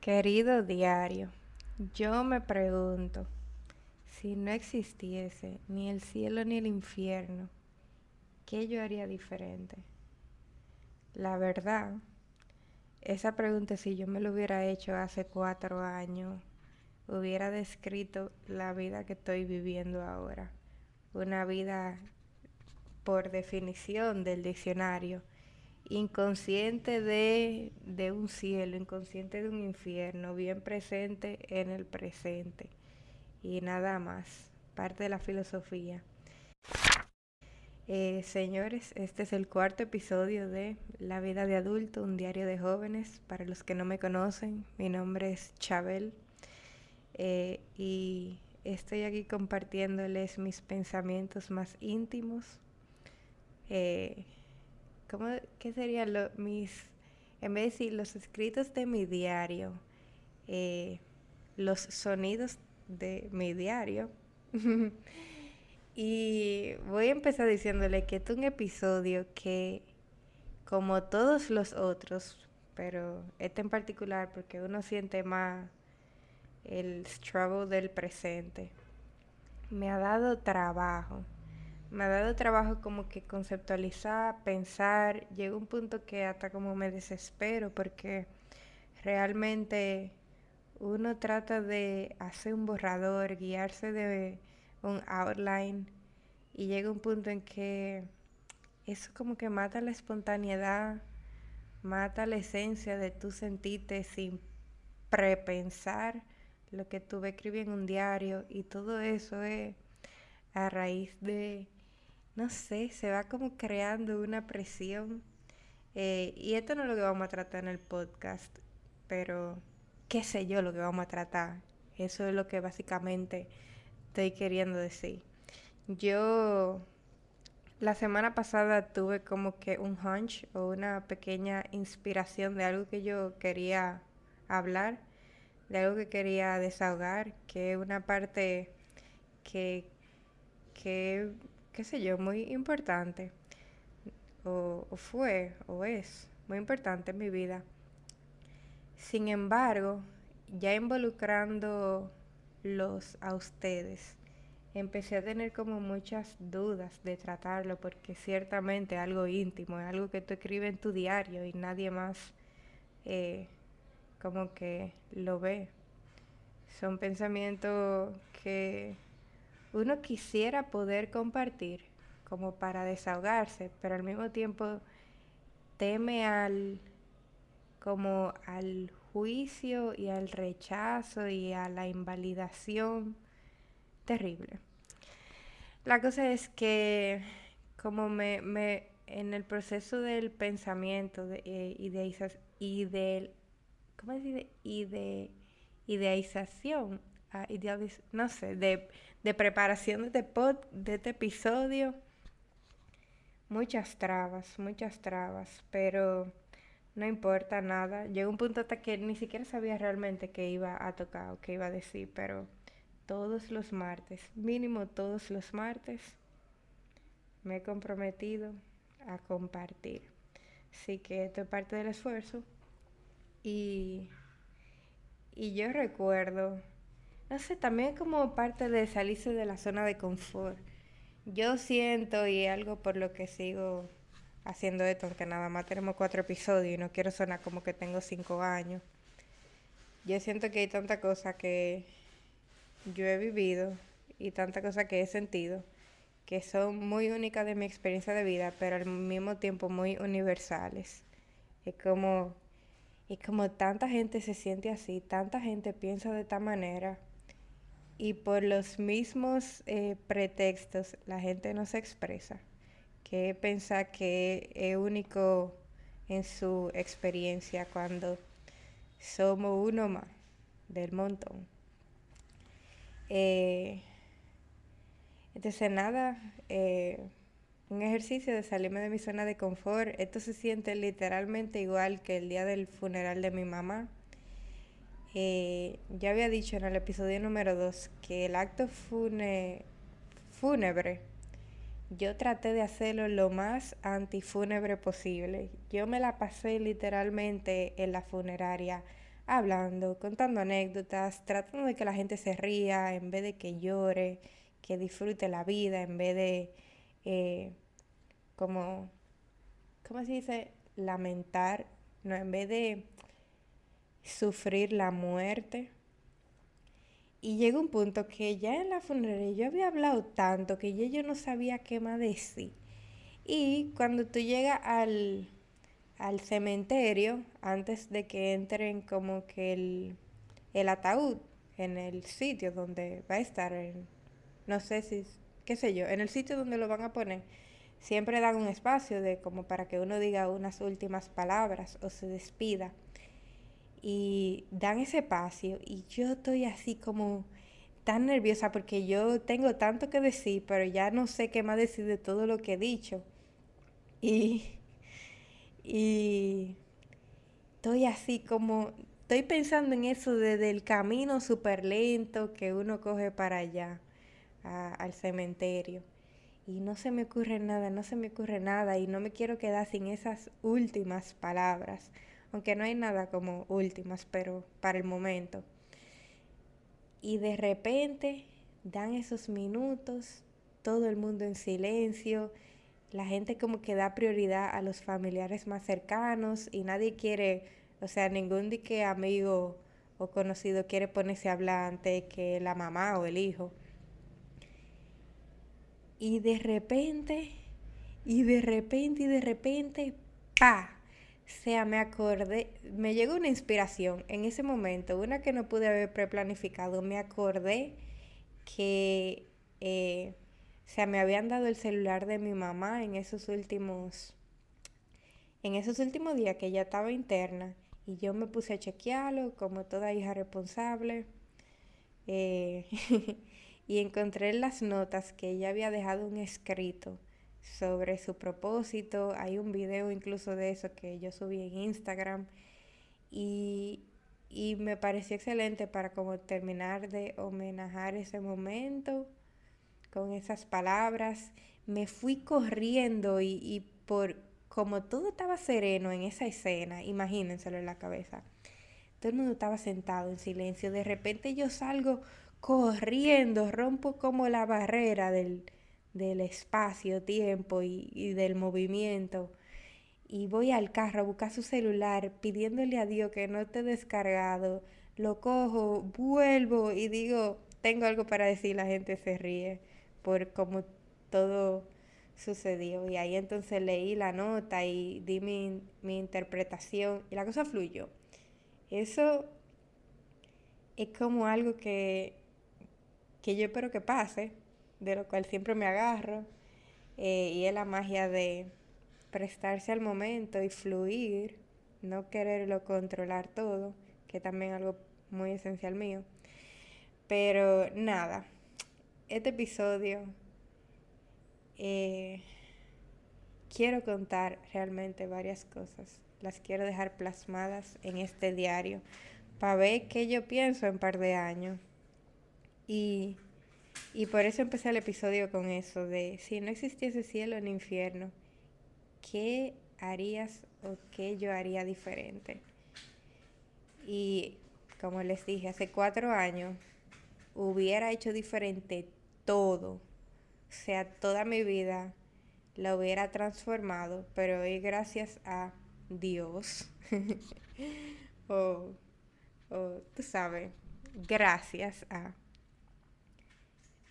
Querido diario, yo me pregunto, si no existiese ni el cielo ni el infierno, ¿qué yo haría diferente? La verdad, esa pregunta si yo me lo hubiera hecho hace cuatro años, hubiera descrito la vida que estoy viviendo ahora. Una vida, por definición del diccionario, inconsciente de, de un cielo, inconsciente de un infierno, bien presente en el presente. Y nada más, parte de la filosofía. Eh, señores, este es el cuarto episodio de La vida de adulto, un diario de jóvenes. Para los que no me conocen, mi nombre es Chabel eh, y estoy aquí compartiéndoles mis pensamientos más íntimos. Eh, ¿cómo, ¿Qué serían lo, mis, en vez de decir los escritos de mi diario, eh, los sonidos de mi diario? y voy a empezar diciéndole que es un episodio que, como todos los otros, pero este en particular porque uno siente más el struggle del presente, me ha dado trabajo me ha dado trabajo como que conceptualizar, pensar, llega un punto que hasta como me desespero porque realmente uno trata de hacer un borrador, guiarse de un outline y llega un punto en que eso como que mata la espontaneidad, mata la esencia de tu sentirte sin prepensar lo que tú escribir en un diario y todo eso es a raíz de no sé, se va como creando una presión. Eh, y esto no es lo que vamos a tratar en el podcast, pero qué sé yo lo que vamos a tratar. Eso es lo que básicamente estoy queriendo decir. Yo la semana pasada tuve como que un hunch o una pequeña inspiración de algo que yo quería hablar, de algo que quería desahogar, que es una parte que, que qué sé yo, muy importante, o, fue, o es muy importante en mi vida. Sin embargo, ya involucrando los a ustedes, empecé a tener como muchas dudas de tratarlo porque ciertamente es algo íntimo, es algo que tú escribes en tu diario y nadie más eh, como que lo ve. Son pensamientos que uno quisiera poder compartir como para desahogarse, pero al mismo tiempo teme al como al juicio y al rechazo y a la invalidación terrible. La cosa es que como me, me en el proceso del pensamiento de, eh, y de, ¿cómo se Y de idealización, ah, no sé, de de preparación de este, pod, de este episodio, muchas trabas, muchas trabas, pero no importa nada. Llegó un punto hasta que ni siquiera sabía realmente qué iba a tocar o qué iba a decir, pero todos los martes, mínimo todos los martes, me he comprometido a compartir. Así que esto es parte del esfuerzo. Y, y yo recuerdo no sé, también como parte de salirse de la zona de confort. Yo siento y algo por lo que sigo haciendo esto, aunque nada más tenemos cuatro episodios y no quiero sonar como que tengo cinco años. Yo siento que hay tanta cosa que yo he vivido y tanta cosa que he sentido que son muy únicas de mi experiencia de vida, pero al mismo tiempo muy universales. Es como, es como tanta gente se siente así, tanta gente piensa de esta manera y por los mismos eh, pretextos la gente no se expresa, que piensa que es único en su experiencia cuando somos uno más del montón. Eh, entonces nada, eh, un ejercicio de salirme de mi zona de confort. Esto se siente literalmente igual que el día del funeral de mi mamá eh, ya había dicho en el episodio número 2 que el acto fúnebre, yo traté de hacerlo lo más antifúnebre posible. Yo me la pasé literalmente en la funeraria hablando, contando anécdotas, tratando de que la gente se ría en vez de que llore, que disfrute la vida en vez de, eh, como, ¿cómo se dice? Lamentar, no, en vez de sufrir la muerte. Y llega un punto que ya en la funeraria yo había hablado tanto que ya yo no sabía qué más decir. Y cuando tú llegas al, al cementerio, antes de que entren como que el, el ataúd en el sitio donde va a estar, no sé si, qué sé yo, en el sitio donde lo van a poner, siempre dan un espacio de como para que uno diga unas últimas palabras o se despida. Y dan ese espacio y yo estoy así como tan nerviosa porque yo tengo tanto que decir, pero ya no sé qué más decir de todo lo que he dicho. Y, y estoy así como, estoy pensando en eso desde el camino súper lento que uno coge para allá, al cementerio. Y no se me ocurre nada, no se me ocurre nada y no me quiero quedar sin esas últimas palabras, aunque no hay nada como últimas, pero para el momento. Y de repente dan esos minutos, todo el mundo en silencio, la gente como que da prioridad a los familiares más cercanos y nadie quiere, o sea, ningún de que amigo o conocido quiere ponerse a hablar antes que la mamá o el hijo. Y de repente, y de repente, y de repente, pa, sea, me acordé, me llegó una inspiración en ese momento, una que no pude haber preplanificado, me acordé que eh, o sea, me habían dado el celular de mi mamá en esos últimos, en esos últimos días que ella estaba interna y yo me puse a chequearlo como toda hija responsable. Eh, y encontré en las notas que ella había dejado un escrito sobre su propósito. Hay un video incluso de eso que yo subí en Instagram. Y, y me pareció excelente para como terminar de homenajar ese momento con esas palabras. Me fui corriendo y, por como todo estaba sereno en esa escena, imagínenselo en la cabeza. Todo el mundo estaba sentado en silencio. De repente yo salgo corriendo, rompo como la barrera del, del espacio, tiempo y, del movimiento. Y voy al carro a buscar su celular pidiéndole a Dios que no esté descargado. Lo cojo, vuelvo y digo, tengo algo para decir, la gente se ríe por cómo todo sucedió. Y ahí entonces leí la nota y di mi, interpretación y la cosa fluyó. Eso es como algo que, que yo espero que pase, de lo cual siempre me agarro, eh, y es la magia de prestarse al momento y fluir, no quererlo controlar todo, que también es algo muy esencial mío. Pero nada, este episodio eh, quiero contar realmente varias cosas. Las quiero dejar plasmadas en este diario para ver qué yo pienso en un par de años. Y, y por eso empecé el episodio con eso de si no existiese cielo ni infierno, ¿qué harías o qué yo haría diferente? Y como les dije, hace cuatro años hubiera hecho diferente todo, o sea, toda mi vida la hubiera transformado, pero hoy gracias a Dios, o, tú sabes, gracias a...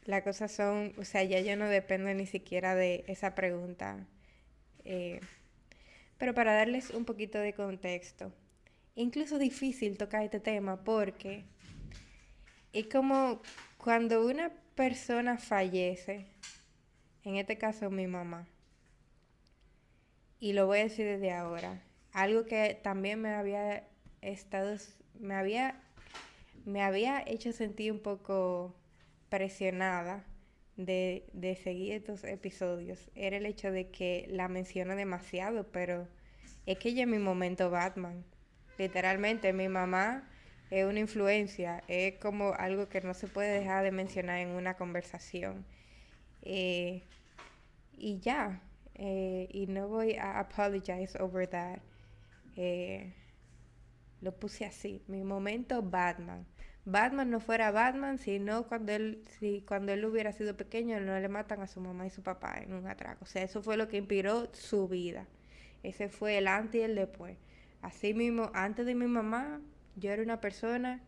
Las cosas son, o sea, ya yo no dependo ni siquiera de esa pregunta. Eh, pero para darles un poquito de contexto, incluso difícil tocar este tema porque es como cuando una persona fallece, en este caso mi mamá, y lo voy a decir desde ahora, algo que también me había estado, me había, me había hecho sentir un poco presionada de, de seguir estos episodios, era el hecho de que la menciono demasiado, pero es que ya en mi momento Batman, literalmente mi mamá es una influencia, es como algo que no se puede dejar de mencionar en una conversación. Eh, y ya, eh, y no voy a apologize over that. Eh, Lo puse así, mi momento Batman. Batman no fuera Batman, sino cuando él, si cuando él hubiera sido pequeño, no le matan a su mamá y su papá en un atraco. O sea, eso fue lo que inspiró su vida. Ese fue el antes y el después. Así mismo, antes de mi mamá, yo era una persona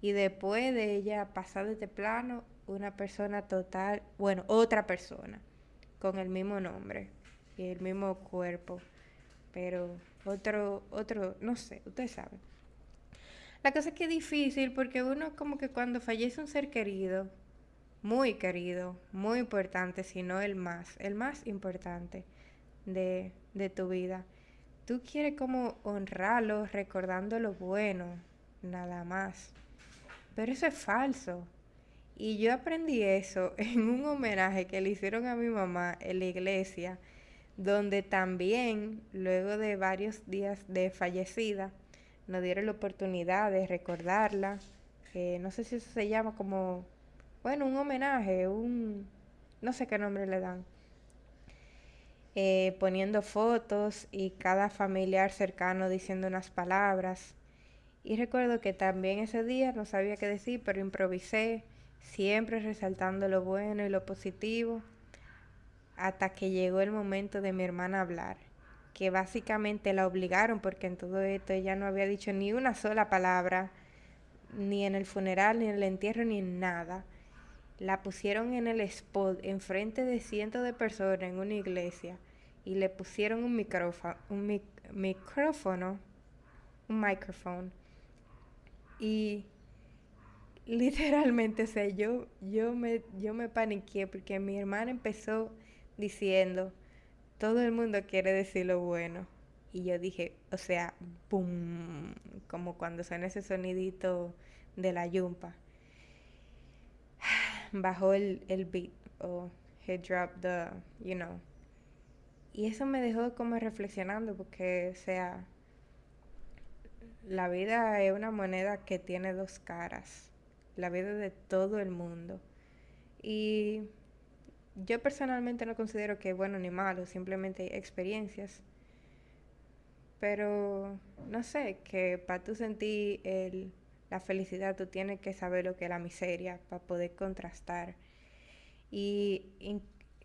y después de ella pasar de este plano, una persona total, bueno, otra persona, con el mismo nombre y el mismo cuerpo, pero otro, otro, no sé, ustedes saben. La cosa es que es difícil porque uno como que cuando fallece un ser querido, muy querido, muy importante, si no el más, el más importante de, de tu vida, tú quieres como honrarlo recordando lo bueno, nada más. Pero eso es falso. Y yo aprendí eso en un homenaje que le hicieron a mi mamá en la iglesia, donde también, luego de varios días de fallecida, nos dieron la oportunidad de recordarla. no sé si eso se llama como, bueno, un homenaje, un, no sé qué nombre le dan. Eh, poniendo fotos y cada familiar cercano diciendo unas palabras. Y recuerdo que también ese día no sabía qué decir, pero improvisé, siempre resaltando lo bueno y lo positivo, hasta que llegó el momento de mi hermana hablar, que básicamente la obligaron porque en todo esto ella no había dicho ni una sola palabra, ni en el funeral, ni en el entierro, ni en nada. La pusieron en el spot, enfrente de cientos de personas en una iglesia, y le pusieron un micrófono, un micrófono, un micrófono y literalmente, o yo, yo, me, yo me paniqué porque mi hermana empezó diciendo, todo el mundo quiere decir lo bueno. Y yo dije, o sea, boom, como cuando suena ese sonidito de la yumpa. Bajó el, el beat o he dropped the, you know. Y eso me dejó como reflexionando porque, o sea, la vida es una moneda que tiene dos caras, la vida de todo el mundo. Y yo personalmente no considero que bueno ni malo, simplemente experiencias. Pero no sé, que para tú sentir el, la felicidad tú tienes que saber lo que es la miseria para poder contrastar. Y, y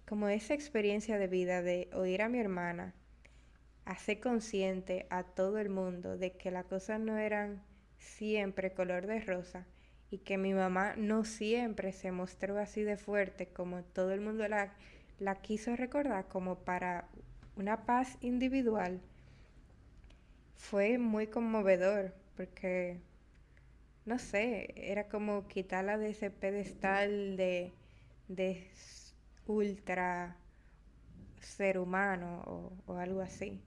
como esa experiencia de vida de oír a mi hermana hacer consciente a todo el mundo de que las cosas no eran siempre color de rosa y que mi mamá no siempre se mostró así de fuerte como todo el mundo la, la quiso recordar como para una paz individual, fue muy conmovedor porque, no sé, era como quitarla de ese pedestal de, de ultra ser humano o algo así.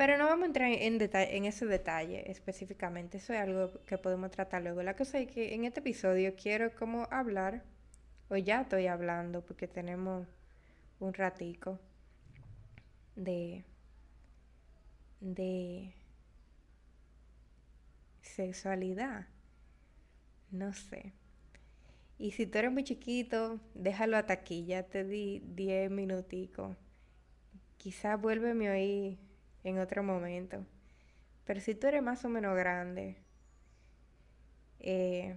Pero no vamos a entrar en, ese detalle específicamente, eso es algo que podemos tratar luego. La cosa es que en este episodio quiero como hablar, o ya estoy hablando porque tenemos un ratico de, de sexualidad. No sé. Y si tú eres muy chiquito, déjalo hasta aquí, ya te di 10 minuticos. Quizás vuélveme oír en otro momento. Pero si tú eres más o menos grande, eh,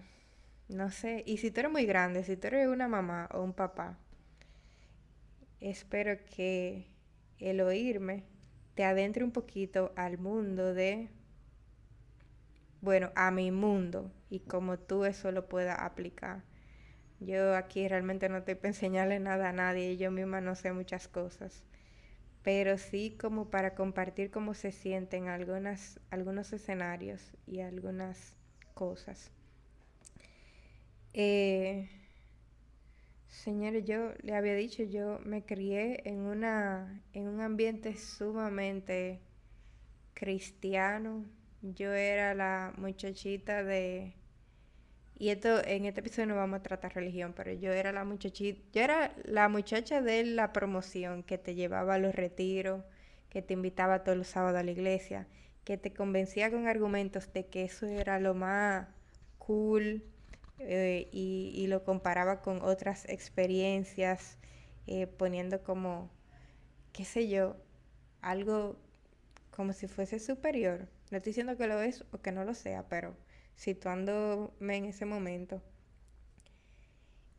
no sé, y si tú eres muy grande, si tú eres una mamá o un papá, espero que el oírme te adentre un poquito al mundo de, bueno, a mi mundo y como tú eso lo puedas aplicar. Yo aquí realmente no te para enseñarle nada a nadie, yo misma no sé muchas cosas pero sí como para compartir cómo se sienten algunas, algunos escenarios y algunas cosas. Eh, señores, yo le había dicho, yo me crié en, una, en un ambiente sumamente cristiano. Yo era la muchachita de y esto, en este episodio no vamos a tratar religión, pero yo era la muchachita, yo era la muchacha de la promoción que te llevaba a los retiros, que te invitaba todos los sábados a la iglesia, que te convencía con argumentos de que eso era lo más cool eh, y, lo comparaba con otras experiencias, eh, poniendo como, qué sé yo, algo como si fuese superior. No estoy diciendo que lo es o que no lo sea, pero situándome en ese momento.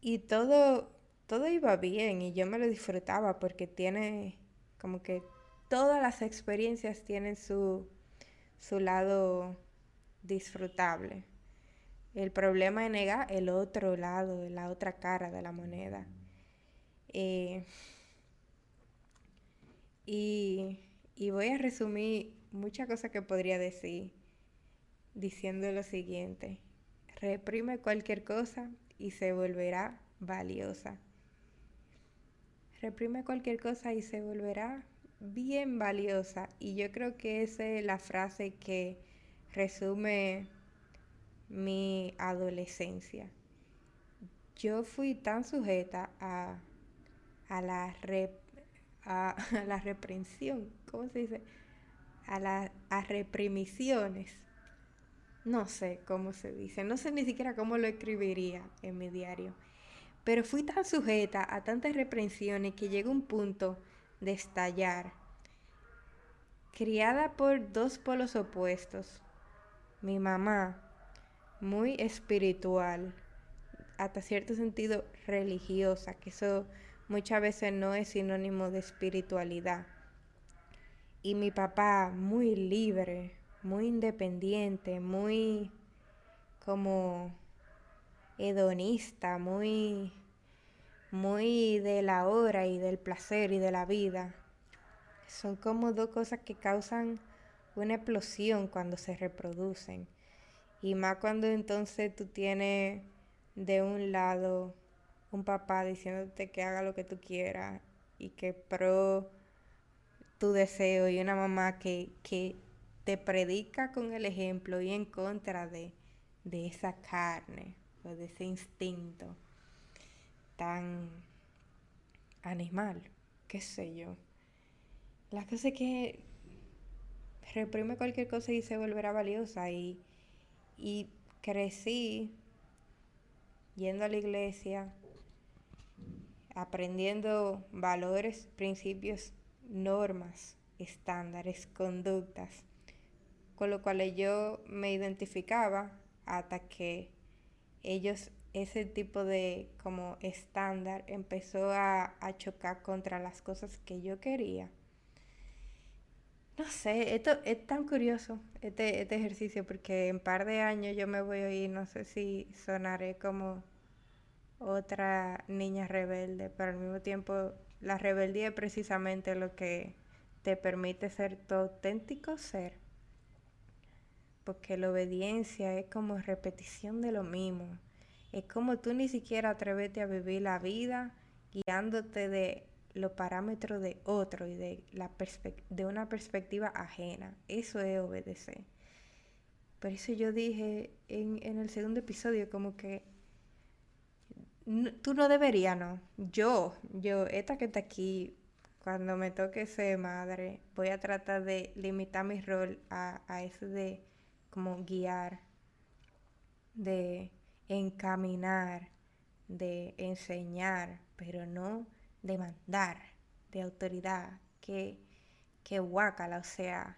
Y todo, todo iba bien y yo me lo disfrutaba porque tiene como que todas las experiencias tienen su, su lado disfrutable. El problema es negar el otro lado, la otra cara de la moneda. Eh, y, y voy a resumir muchas cosas que podría decir diciendo lo siguiente. Reprime cualquier cosa y se volverá valiosa. Reprime cualquier cosa y se volverá bien valiosa. Y yo creo que esa es la frase que resume mi adolescencia. Yo fui tan sujeta a, a, la, a, la reprensión, ¿cómo se dice? A, la, a reprimisiones. No sé cómo se dice, no sé ni siquiera cómo lo escribiría en mi diario. Pero fui tan sujeta a tantas reprensiones que llegó un punto de estallar. Criada por dos polos opuestos, mi mamá muy espiritual, hasta cierto sentido religiosa, que eso muchas veces no es sinónimo de espiritualidad. Y mi papá muy libre, muy independiente, muy como hedonista, muy muy de la hora y del placer y de la vida. Son como dos cosas que causan una explosión cuando se reproducen. Y más cuando entonces tú tienes de un lado un papá diciéndote que haga lo que tú quieras y que pro tu deseo y una mamá que, que te predica con el ejemplo y en contra de, de esa carne o de ese instinto tan animal, qué sé yo. La cosa es que reprime cualquier cosa y se volverá valiosa y y crecí yendo a la iglesia, aprendiendo valores, principios, normas, estándares, conductas, con lo cual yo me identificaba hasta que ellos, ese tipo de como estándar empezó a, a chocar contra las cosas que yo quería. No sé, esto es tan curioso, este, este ejercicio, porque en par de años yo me voy a ir, no sé si sonaré como otra niña rebelde, pero al mismo tiempo la rebeldía es precisamente lo que te permite ser tu auténtico ser. Porque la obediencia es como repetición de lo mismo. Es como tú ni siquiera atrevete a vivir la vida guiándote de los parámetros de otro y de, la de una perspectiva ajena. Eso es obedecer. Por eso yo dije en, en el segundo episodio como que tú no deberías, no. Yo, yo, esta que está aquí, cuando me toque ser madre, voy a tratar de limitar mi rol a, a eso de como guiar, de encaminar, de enseñar, pero no demandar de autoridad, que, que guácala, o sea,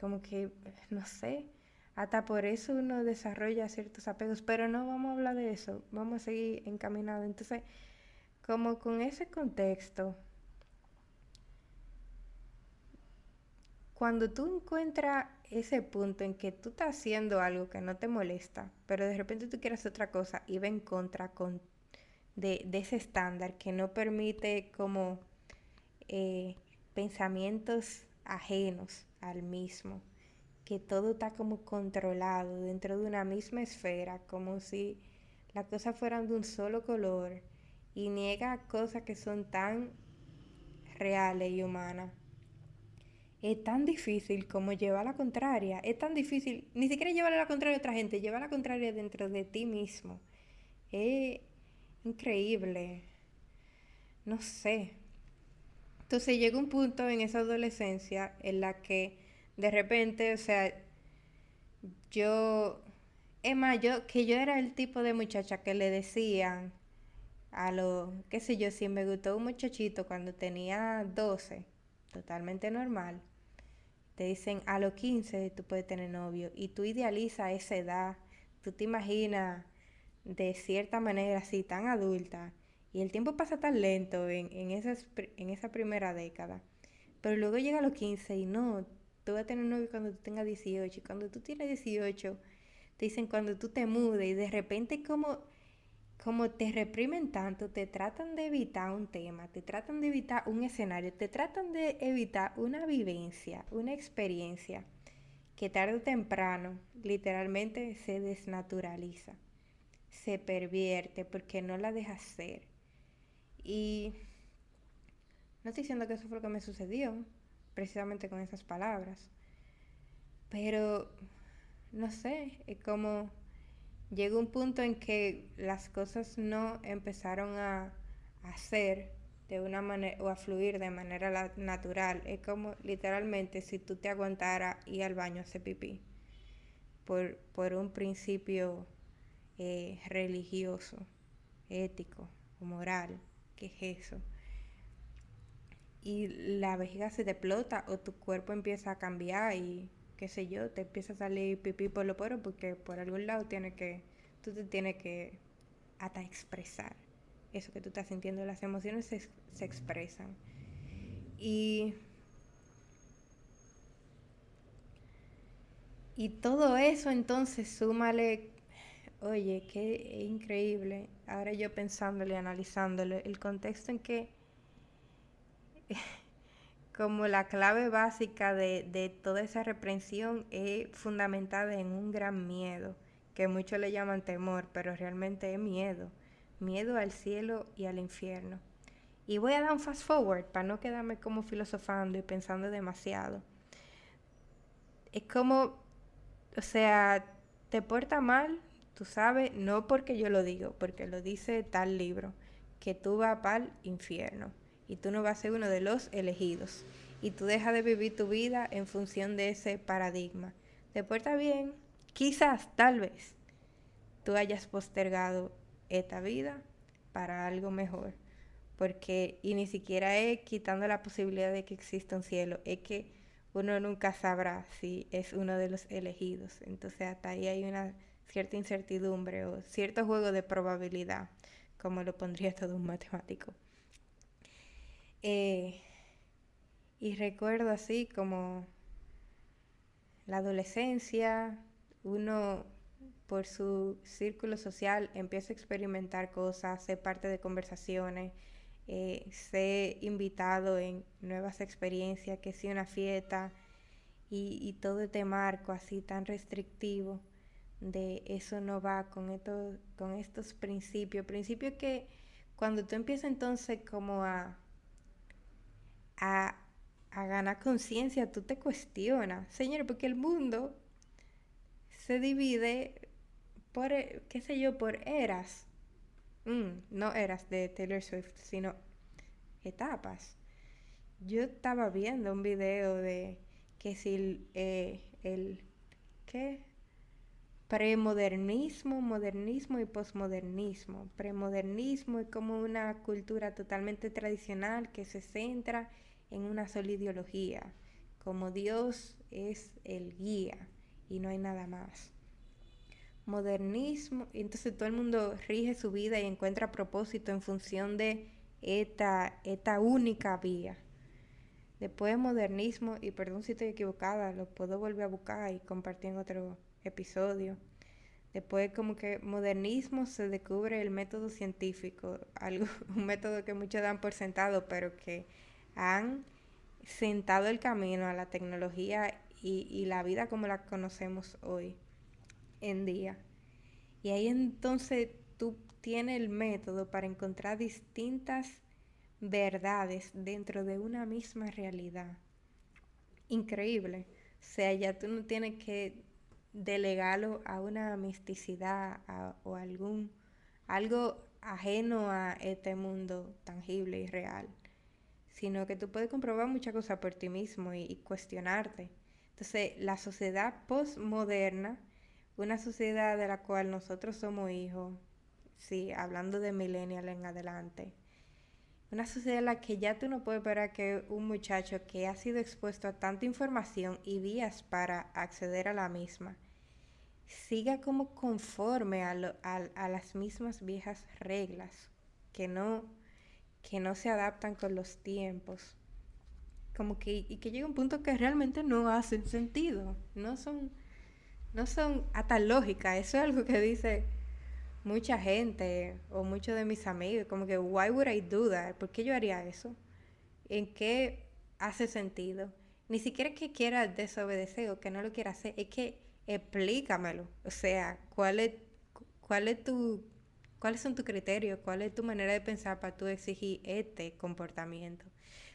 como que, no sé, hasta por eso uno desarrolla ciertos apegos, pero no vamos a hablar de eso, vamos a seguir encaminados. Entonces, como con ese contexto, cuando tú encuentras ese punto en que tú estás haciendo algo que no te molesta, pero de repente tú quieres otra cosa y va en contra con de, ese estándar que no permite como eh, pensamientos ajenos al mismo, que todo está como controlado dentro de una misma esfera, como si las cosas fueran de un solo color y niega cosas que son tan reales y humanas. Es tan difícil como llevar la contraria. Es tan difícil, ni siquiera llevar la contraria a otra gente, llevar la contraria dentro de ti mismo. Es, increíble. No sé. Entonces llegó un punto en esa adolescencia en la que de repente, o sea, yo, Emma, yo, que yo era el tipo de muchacha que le decían a lo, qué sé yo, si me gustó un muchachito cuando tenía 12, totalmente normal, dicen a los 15 tú puedes tener novio y tú idealizas esa edad, tú te imaginas de cierta manera así tan adulta y el tiempo pasa tan lento en, en, en esa primera década. Pero luego llega a los 15 y no, tú vas a tener novio cuando tú tengas 18 y cuando tú tienes 18 te dicen cuando tú te mudes y de repente como como te reprimen tanto, te tratan de evitar un tema, te tratan de evitar un escenario, te tratan de evitar una vivencia, una experiencia que tarde o temprano literalmente se desnaturaliza, se pervierte porque no la deja ser. Y no estoy diciendo que eso fue lo que me sucedió, precisamente con esas palabras, pero no sé, es como llegó un punto en que las cosas no empezaron a, hacer de una manera o a fluir de manera natural. Es como literalmente si tú te aguantara ir al baño a hacer pipí por, por un principio eh, religioso, ético moral, que es eso. Y la vejiga se te explota o tu cuerpo empieza a cambiar y qué sé yo, te empieza a salir pipí por lo poros porque por algún lado tiene que, tú te tienes que hasta expresar eso que tú estás sintiendo. Las emociones se, se expresan. Y, y todo eso entonces súmale, oye, qué increíble. Ahora yo pensándole, analizándole, el contexto en que como la clave básica de, toda esa reprensión es fundamentada en un gran miedo, que muchos le llaman temor, pero realmente es miedo, miedo al cielo y al infierno. Y voy a dar un fast forward para no quedarme como filosofando y pensando demasiado. Es como, o sea, te porta mal, tú sabes, no porque yo lo digo, porque lo dice tal libro, que tú vas para el infierno y tú no vas a ser uno de los elegidos. Y tú dejas de vivir tu vida en función de ese paradigma. Te porta bien, quizás, tal vez, tú hayas postergado esta vida para algo mejor. Porque, y ni siquiera es quitando la posibilidad de que exista un cielo, es que uno nunca sabrá si es uno de los elegidos. Entonces hasta ahí hay una cierta incertidumbre o cierto juego de probabilidad, como lo pondría todo un matemático. Eh, y recuerdo así como la adolescencia, uno por su círculo social empieza a experimentar cosas, ser parte de conversaciones, eh, ser invitado en nuevas experiencias, que sea una fiesta y, todo este marco así tan restrictivo de eso no va con, con estos principios, principios que cuando tú empiezas entonces como a a, ganar conciencia, tú te cuestionas, Señor, porque el mundo se divide por, eh, qué sé yo, por eras. Mm, no eras de Taylor Swift, sino etapas. Yo estaba viendo un video de que si eh, el, ¿qué? Premodernismo, modernismo y posmodernismo. Premodernismo es como una cultura totalmente tradicional que se centra en una sola ideología, como Dios es el guía y no hay nada más. Modernismo, entonces todo el mundo rige su vida y encuentra propósito en función de esta, esta única vía. Después modernismo, y perdón si estoy equivocada, lo puedo volver a buscar y compartir en otro episodio. Después como que modernismo se descubre el método científico, algo, un método que muchos dan por sentado, pero que han sentado el camino a la tecnología y, la vida como la conocemos hoy en día. Y ahí entonces tú tienes el método para encontrar distintas verdades dentro de una misma realidad. Increíble. O sea, ya tú no tienes que delegarlo a una misticidad o algún algo ajeno a este mundo tangible y real sino que tú puedes comprobar muchas cosas por ti mismo y, cuestionarte. Entonces, la sociedad postmoderna, una sociedad de la cual nosotros somos hijos, sí, hablando de millennial en adelante, una sociedad en la que ya tú no puedes esperar que un muchacho que ha sido expuesto a tanta información y vías para acceder a la misma siga como conforme a, a, las mismas viejas reglas que no, que no se adaptan con los tiempos. Como que, y que llega un punto que realmente no hacen sentido, no son, no son hasta lógica. Eso es algo que dice mucha gente o muchos de mis amigos, como que, why would I do that? ¿Por qué yo haría eso? ¿En qué hace sentido? Ni siquiera que quiera desobedecer o que no lo quiera hacer, es que explícamelo. O sea, ¿cuál es, cuál es tu, ¿cuáles son tus criterios? ¿Cuál es tu manera de pensar para tú exigir este comportamiento?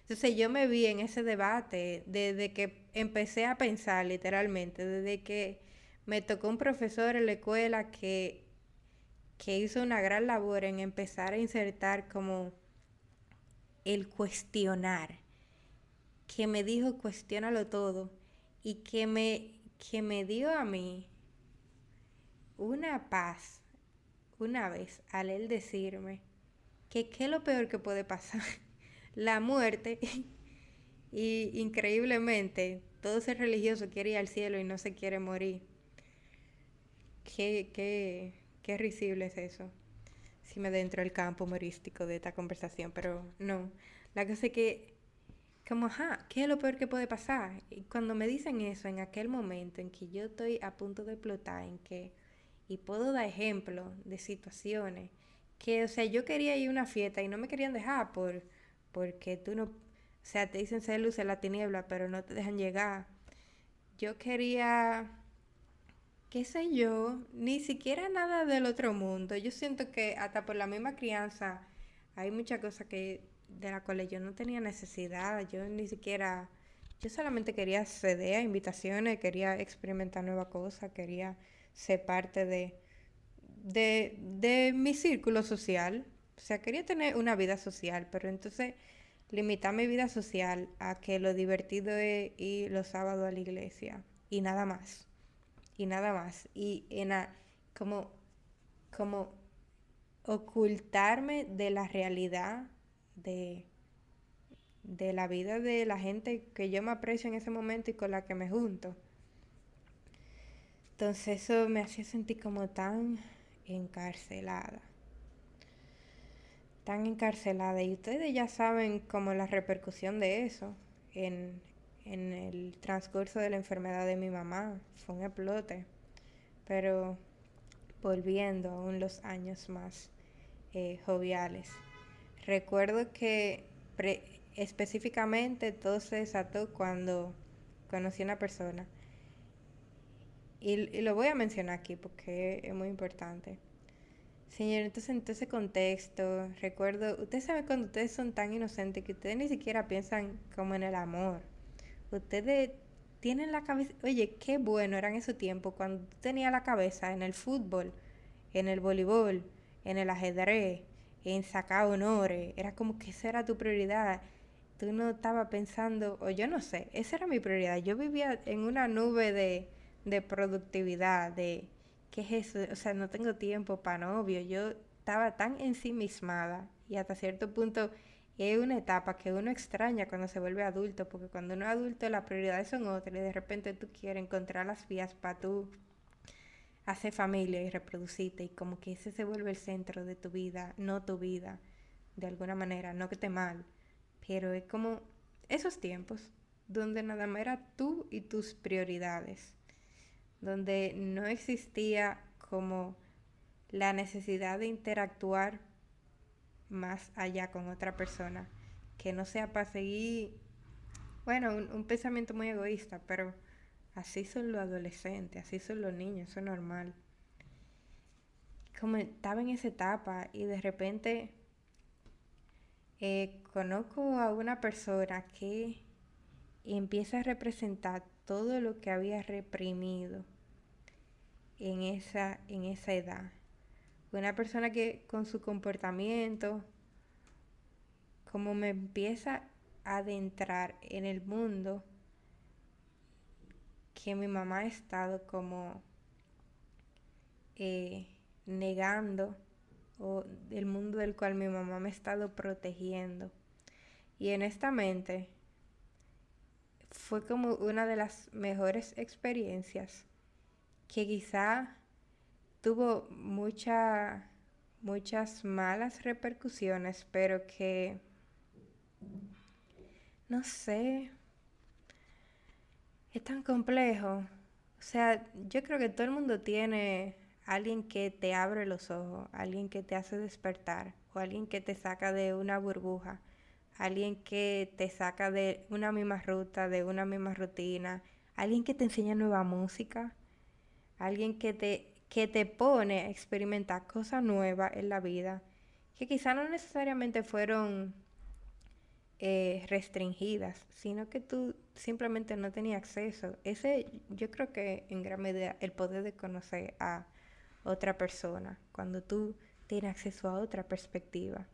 Entonces yo me vi en ese debate desde que empecé a pensar literalmente, desde que me tocó un profesor en la escuela que, que hizo una gran labor en empezar a insertar como el cuestionar, que me dijo cuestiónalo todo y que me que me dio a mí una paz una vez al él decirme que qué es lo peor que puede pasar, la muerte. y increíblemente, todo ser religioso quiere ir al cielo y no se quiere morir. Qué, qué, qué risible es eso. Si me dentro del campo humorístico de esta conversación, pero no. La cosa es que como, ajá, ¿qué es lo peor que puede pasar? Y cuando me dicen eso, en aquel momento en que yo estoy a punto de explotar, en que, y puedo dar ejemplo de situaciones, que, o sea, yo quería ir a una fiesta y no me querían dejar por, porque tú no, o sea, te dicen ser luz en la tiniebla, pero no te dejan llegar. Yo quería, qué sé yo, ni siquiera nada del otro mundo. Yo siento que hasta por la misma crianza hay muchas cosas que de la cual yo no tenía necesidad, yo ni siquiera, yo solamente quería ceder a invitaciones, quería experimentar nuevas cosas, quería ser parte de, de, de mi círculo social, o sea, quería tener una vida social, pero entonces limitar mi vida social a que lo divertido es ir los sábados a la iglesia y nada más, y nada más, y en como, como ocultarme de la realidad de, de la vida de la gente que yo me aprecio en ese momento y con la que me junto. Entonces eso me hacía sentir como tan encarcelada. Tan encarcelada. Y ustedes ya saben como la repercusión de eso en, en el transcurso de la enfermedad de mi mamá. Fue un explote. Pero volviendo aún los años más eh, joviales. Recuerdo que específicamente todo se desató cuando conocí a una persona. Y, lo voy a mencionar aquí porque es muy importante. Señor, entonces en ese contexto, recuerdo, ustedes saben cuando ustedes son tan inocentes que ustedes ni siquiera piensan como en el amor. Ustedes tienen la cabeza, oye, qué bueno era en ese tiempo cuando tenía la cabeza en el fútbol, en el voleibol, en el ajedrez, en sacar honores, era como que esa era tu prioridad. Tú no estabas pensando, o yo no sé, esa era mi prioridad. Yo vivía en una nube de, de productividad, de qué es eso, o sea, no tengo tiempo para novio. Yo estaba tan ensimismada y hasta cierto punto es una etapa que uno extraña cuando se vuelve adulto, porque cuando uno es adulto las prioridades son otras y de repente tú quieres encontrar las vías para tú hacer familia y reproducirte y como que ese se vuelve el centro de tu vida, no tu vida, de alguna manera, no que esté mal, pero es como esos tiempos donde nada más era tú y tus prioridades, donde no existía como la necesidad de interactuar más allá con otra persona, que no sea para seguir, bueno, un, pensamiento muy egoísta, pero Así son los adolescentes, así son los niños, eso es normal. Como estaba en esa etapa y de repente eh, conozco a una persona que empieza a representar todo lo que había reprimido en esa, en esa edad. Una persona que con su comportamiento, como me empieza a adentrar en el mundo, que mi mamá ha estado como eh, negando o del mundo del cual mi mamá me ha estado protegiendo. Y honestamente, fue como una de las mejores experiencias que quizá tuvo mucha, muchas malas repercusiones, pero que, no sé, es tan complejo. O sea, yo creo que todo el mundo tiene alguien que te abre los ojos, alguien que te hace despertar o alguien que te saca de una burbuja, alguien que te saca de una misma ruta, de una misma rutina, alguien que te enseña nueva música, alguien que te, que te pone a experimentar cosas nuevas en la vida, que quizá no necesariamente fueron eh, restringidas, sino que tú simplemente no tenías acceso. Ese yo creo que en gran medida el poder de conocer a otra persona, cuando tú tienes acceso a otra perspectiva.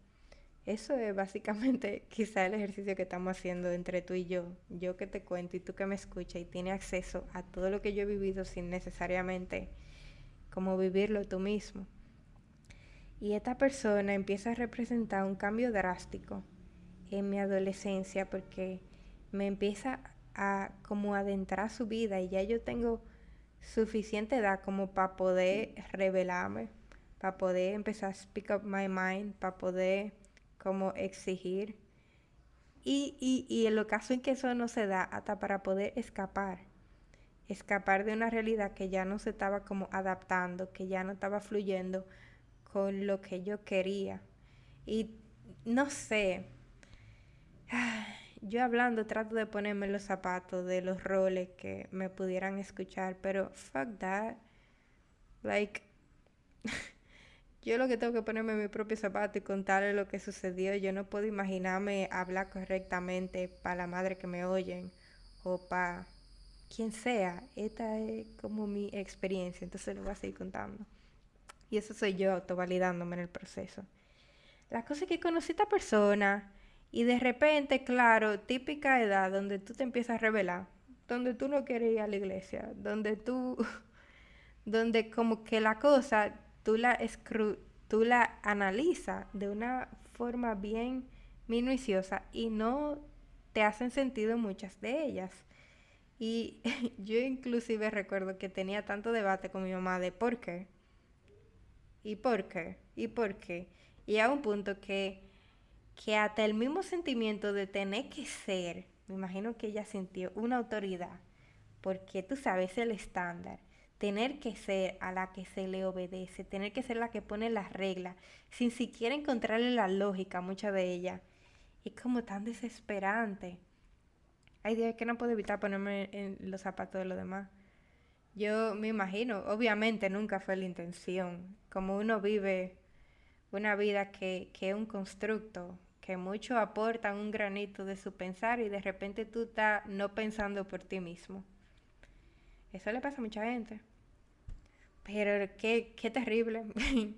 Eso es básicamente quizá el ejercicio que estamos haciendo entre tú y yo, yo que te cuento y tú que me escuchas y tienes acceso a todo lo que yo he vivido sin necesariamente como vivirlo tú mismo. Y esta persona empieza a representar un cambio drástico en mi adolescencia porque me empieza a como adentrar su vida y ya yo tengo suficiente edad como para poder revelarme, para poder empezar a speak up my mind, para poder como exigir. Y, y, y en lo caso en que eso no se da, hasta para poder escapar, escapar de una realidad que ya no se estaba como adaptando, que ya no estaba fluyendo con lo que yo quería. Y no sé, yo hablando trato de ponerme los zapatos de los roles que me pudieran escuchar, pero fuck that. Like, yo lo que tengo que ponerme mi propio zapato y contarle lo que sucedió. Yo no puedo imaginarme hablar correctamente para la madre que me oyen o para quien sea. Esta es como mi experiencia, entonces lo voy a seguir contando. Y eso soy yo autovalidándome en el proceso. La cosa es que conocí a esta persona y de repente, claro, típica edad donde tú te empiezas a revelar, donde tú no quieres ir a la iglesia, donde tú, donde como que la cosa, tú la, tú la analizas de una forma bien minuciosa y no te hacen sentido muchas de ellas. Y yo inclusive recuerdo que tenía tanto debate con mi mamá de por qué, y por qué, y por qué. Y a un punto que que hasta el mismo sentimiento de tener que ser, me imagino que ella sintió una autoridad, porque tú sabes el estándar, tener que ser a la que se le obedece, tener que ser la que pone las reglas, sin siquiera encontrarle la lógica a muchas de ellas, es como tan desesperante. Hay días que no puedo evitar ponerme en los zapatos de los demás. Yo me imagino, obviamente nunca fue la intención, como uno vive una vida que, que es un constructo, que muchos aportan un granito de su pensar y de repente tú estás no pensando por ti mismo. Eso le pasa a mucha gente. Pero qué, qué terrible.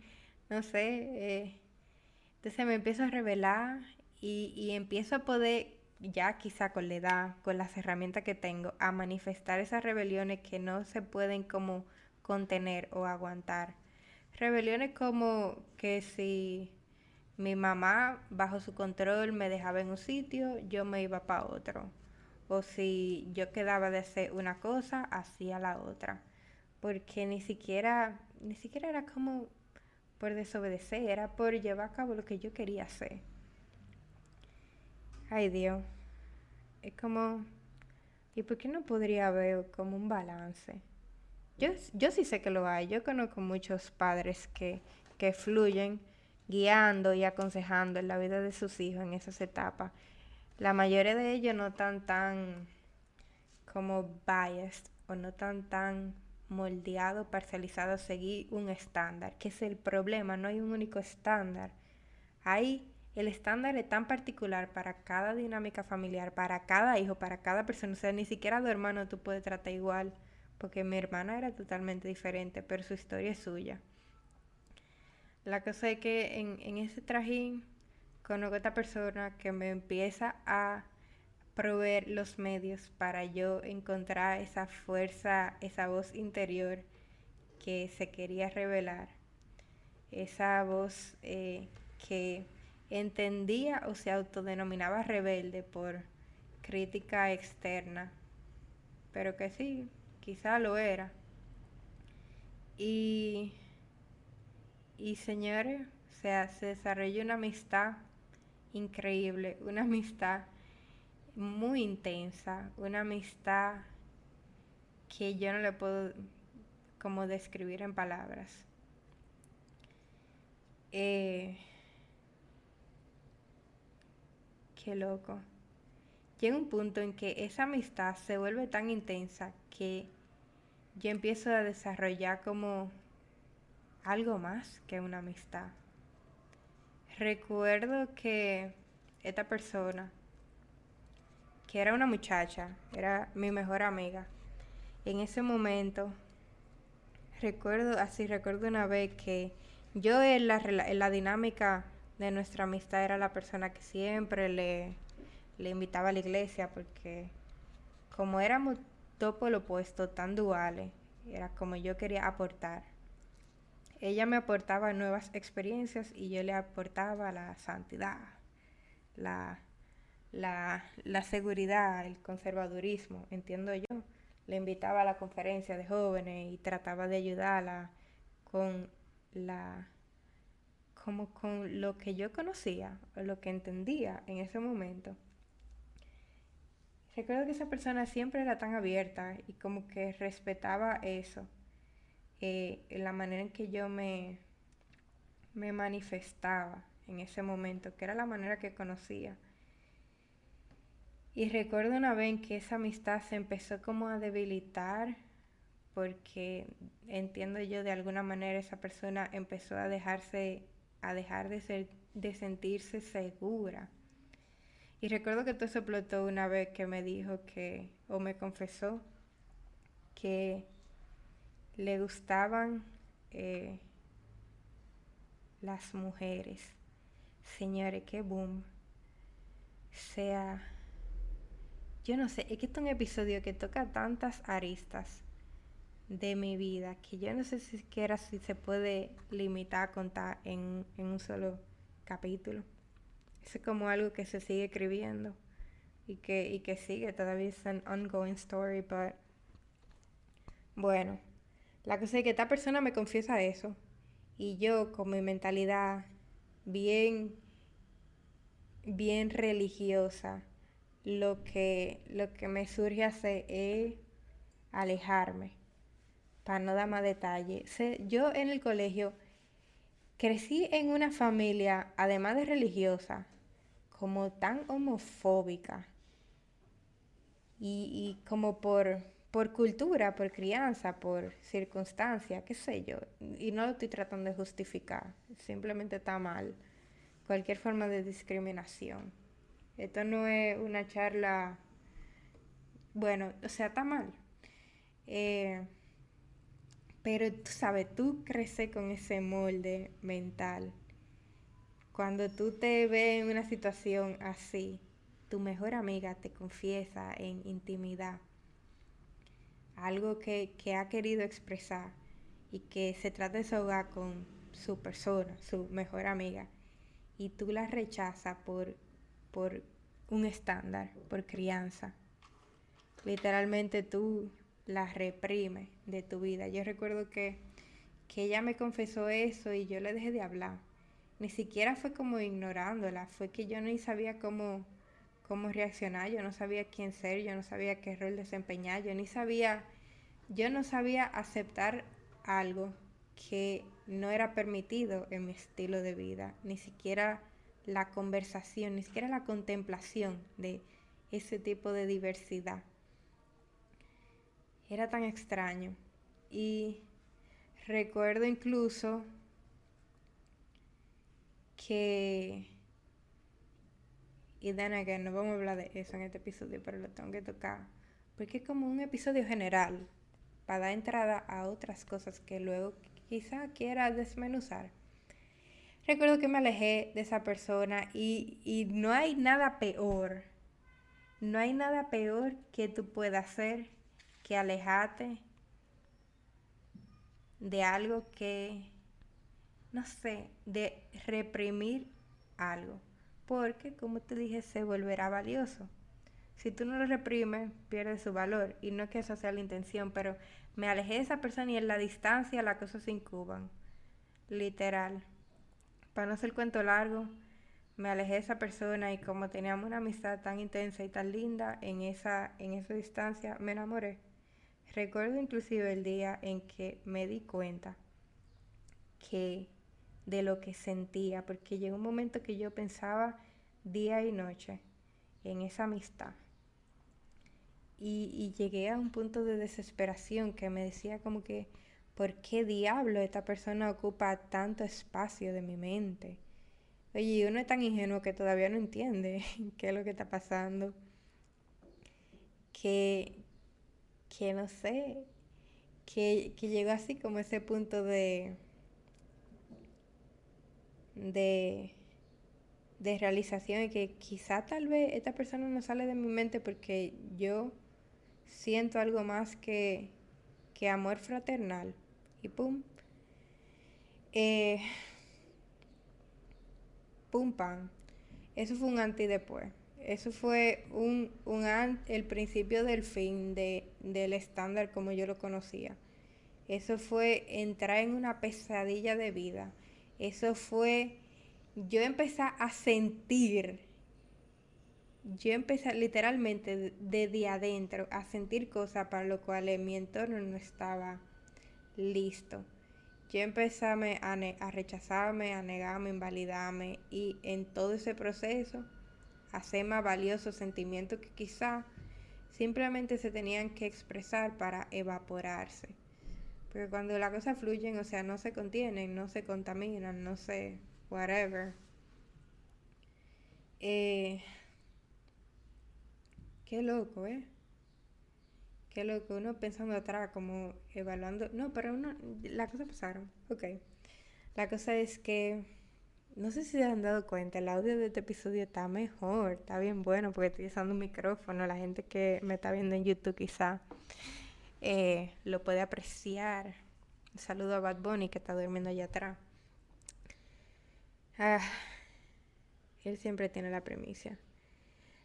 no sé. Eh, entonces me empiezo a revelar y, y empiezo a poder, ya quizá con la edad, con las herramientas que tengo, a manifestar esas rebeliones que no se pueden como contener o aguantar Rebeliones como que si mi mamá bajo su control me dejaba en un sitio, yo me iba para otro. O si yo quedaba de hacer una cosa, hacía la otra. Porque ni siquiera, ni siquiera era como por desobedecer, era por llevar a cabo lo que yo quería hacer. Ay Dios, es como, ¿y por qué no podría haber como un balance? Yo, yo sí sé que lo hay. Yo conozco muchos padres que, que fluyen guiando y aconsejando en la vida de sus hijos en esas etapas. La mayoría de ellos no están tan como biased o no tan tan moldeados, parcializados a seguir un estándar, que es el problema, no hay un único estándar. Hay el estándar es tan particular para cada dinámica familiar, para cada hijo, para cada persona, o sea, ni siquiera a tu hermano tú puedes tratar igual porque mi hermana era totalmente diferente, pero su historia es suya. La cosa es que en, ese trajín conozco a esta persona que me empieza a proveer los medios para yo encontrar esa fuerza, esa voz interior que se quería revelar. esa voz eh, que entendía o se autodenominaba rebelde por crítica externa, pero que sí, quizá lo era. Y, y señores, o sea, se desarrolló una amistad increíble, una amistad muy intensa, una amistad que yo no le puedo como describir en palabras. Eh, qué loco. Llega un punto en que esa amistad se vuelve tan intensa que yo empiezo a desarrollar como algo más que una amistad. Recuerdo que esta persona, que era una muchacha, era mi mejor amiga, en ese momento, recuerdo, así recuerdo una vez que yo en la, en la dinámica de nuestra amistad era la persona que siempre le, le invitaba a la iglesia porque como éramos todo por lo opuesto, tan duales, era como yo quería aportar. Ella me aportaba nuevas experiencias y yo le aportaba la santidad, la, la, seguridad, el conservadurismo, entiendo yo. Le invitaba a la conferencia de jóvenes y trataba de ayudarla con la como con lo que yo conocía lo que entendía en ese momento. Recuerdo que esa persona siempre era tan abierta y como que respetaba eso, eh, la manera en que yo me, me manifestaba en ese momento, que era la manera que conocía. Y recuerdo una vez que esa amistad se empezó como a debilitar porque entiendo yo de alguna manera esa persona empezó a dejarse a dejar de ser de sentirse segura y recuerdo que todo se explotó una vez que me dijo que, o me confesó, que le gustaban eh, las mujeres. Señores, qué boom. Sea, yo no sé, es que este es un episodio que toca tantas aristas de mi vida que yo no sé siquiera si se puede limitar a contar en, en un solo capítulo. Es como algo que se sigue escribiendo y que, y que sigue, todavía es un ongoing story, pero bueno, la cosa es que esta persona me confiesa eso y yo con mi mentalidad bien, bien religiosa, lo que, lo que me surge hacer es alejarme, para no dar más detalle. Yo en el colegio crecí en una familia, además de religiosa, como tan homofóbica y, como por, por cultura, por crianza, por circunstancia, qué sé yo. Y no lo estoy tratando de justificar, simplemente está mal. Cualquier forma de discriminación. Esto no es una charla, bueno, o sea, está mal. Eh, pero tú sabes, tú creces con ese molde mental cuando tú te ves en una situación así, tu mejor amiga te confiesa en intimidad algo que, ha querido expresar y que se trata de desahogar con su persona, su mejor amiga, y tú la rechazas por, por un estándar, por crianza. Literalmente tú la reprimes de tu vida. Yo recuerdo que, que ella me confesó eso y yo le dejé de hablar ni siquiera fue como ignorándola, fue que yo no sabía cómo, cómo reaccionar, yo no sabía quién ser, yo no sabía qué rol desempeñar, yo ni sabía, yo no sabía aceptar algo que no era permitido en mi estilo de vida, ni siquiera la conversación, ni siquiera la contemplación de ese tipo de diversidad. Era tan extraño. Y recuerdo incluso que... Y then que no vamos a hablar de eso en este episodio, pero lo tengo que tocar. Porque es como un episodio general para dar entrada a otras cosas que luego quizá quiera desmenuzar. Recuerdo que me alejé de esa persona y, y no hay nada peor. No hay nada peor que tú puedas hacer que alejarte de algo que no sé, de reprimir algo. Porque, como te dije, se volverá valioso. Si tú no lo reprimes, pierde su valor. Y no es que esa sea la intención, pero me alejé de esa persona y en la distancia las cosas se incuban. Literal. Para no hacer cuento largo, me alejé de esa persona y como teníamos una amistad tan intensa y tan linda, en esa, en esa distancia me enamoré. Recuerdo inclusive el día en que me di cuenta que de lo que sentía, porque llegó un momento que yo pensaba día y noche en esa amistad. Y, llegué a un punto de desesperación que me decía como que, ¿por qué diablo esta persona ocupa tanto espacio de mi mente? Oye, uno es tan ingenuo que todavía no entiende qué es lo que está pasando. Que, que no sé, que, que llegó así como ese punto de, de, de realización y que quizá tal vez esta persona no sale de mi mente porque yo siento algo más que, que amor fraternal. Y pum. Eh, pum pam. Eso fue un anti y después. Eso fue un, un el principio del fin de, del estándar como yo lo conocía. Eso fue entrar en una pesadilla de vida. Eso fue, yo empecé a sentir, yo empecé literalmente desde adentro a sentir cosas para lo cual mi entorno no estaba listo. Yo empecé a, a rechazarme, a negarme, a invalidarme y en todo ese proceso hacer más valiosos sentimientos que quizá simplemente se tenían que expresar para evaporarse. Porque cuando las cosas fluyen, o sea, no se contienen, no se contaminan, no sé, whatever. Eh, qué loco, ¿eh? Qué loco, uno pensando atrás, como evaluando. No, pero uno, las cosas pasaron. Ok. La cosa es que no sé si se han dado cuenta, el audio de este episodio está mejor, está bien bueno porque estoy usando un micrófono. La gente que me está viendo en YouTube quizá eh, lo puede apreciar. Un saludo a Bad Bunny que está durmiendo allá atrás. Ah, él siempre tiene la premisa.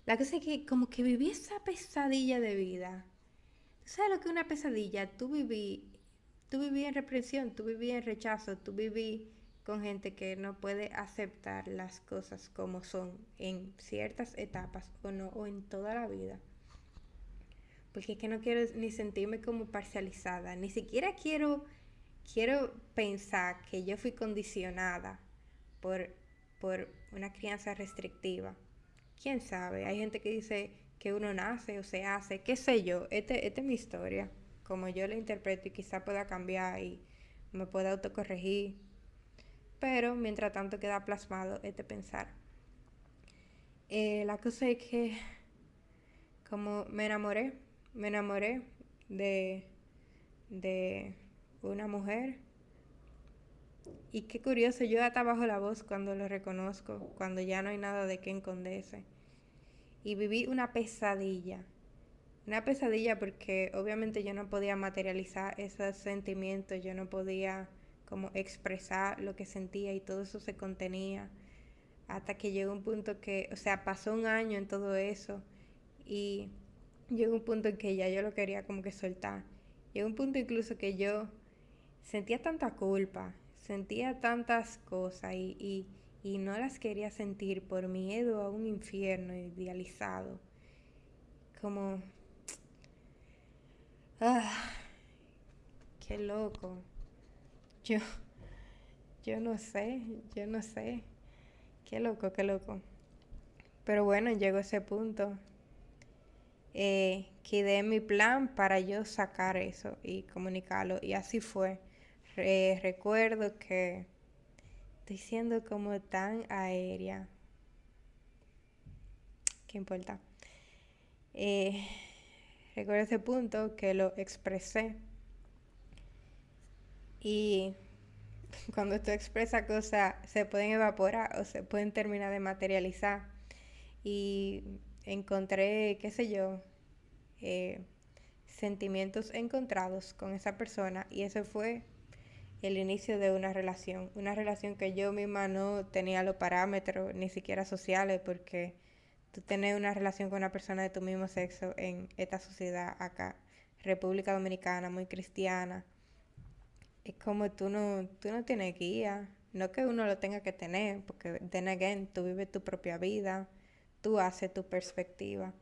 La cosa es que como que viví esa pesadilla de vida. ¿Sabes lo que es una pesadilla? Tú viví, tú viví en represión, tú viví en rechazo, tú viví con gente que no puede aceptar las cosas como son en ciertas etapas o no, o en toda la vida. Porque es que no quiero ni sentirme como parcializada, ni siquiera quiero, quiero pensar que yo fui condicionada por, por una crianza restrictiva. ¿Quién sabe? Hay gente que dice que uno nace o se hace, qué sé yo, este, esta es mi historia, como yo la interpreto y quizá pueda cambiar y me pueda autocorregir pero mientras tanto queda plasmado este pensar. Eh, la cosa es que como me enamoré, me enamoré de, de una mujer y qué curioso, yo hasta bajo la voz cuando lo reconozco, cuando ya no hay nada de qué encondece. Y viví una pesadilla. Una pesadilla porque obviamente yo no podía materializar esos sentimientos, yo no podía como expresar lo que sentía y todo eso se contenía hasta que llegó un punto que, o sea, pasó un año en todo eso y llegó un punto en que ya yo lo quería como que soltar. Llegó un punto incluso que yo sentía tanta culpa, sentía tantas cosas y, y, no las quería sentir por miedo a un infierno idealizado. Como... Ah, qué loco. Yo, yo no sé, yo no sé. Qué loco, qué loco. Pero bueno, llegó ese punto. Eh, que mi plan para yo sacar eso y comunicarlo. Y así fue. recuerdo que estoy siendo como tan aérea. ¿Qué importa? Eh, recuerdo ese punto que lo expresé y cuando tú expresas cosas, se pueden evaporar o se pueden terminar de materializar. Y encontré, qué sé yo, eh, sentimientos encontrados con esa persona y eso fue el inicio de una relación, una relación que yo misma no tenía los parámetros ni siquiera sociales porque tú tener una relación con una persona de tu mismo sexo en esta sociedad acá, República Dominicana, muy cristiana, es como tú no, tú no tienes guía, no que uno lo tenga que tener, porque then again, tú vives tu propia vida, tú haces tu perspectiva,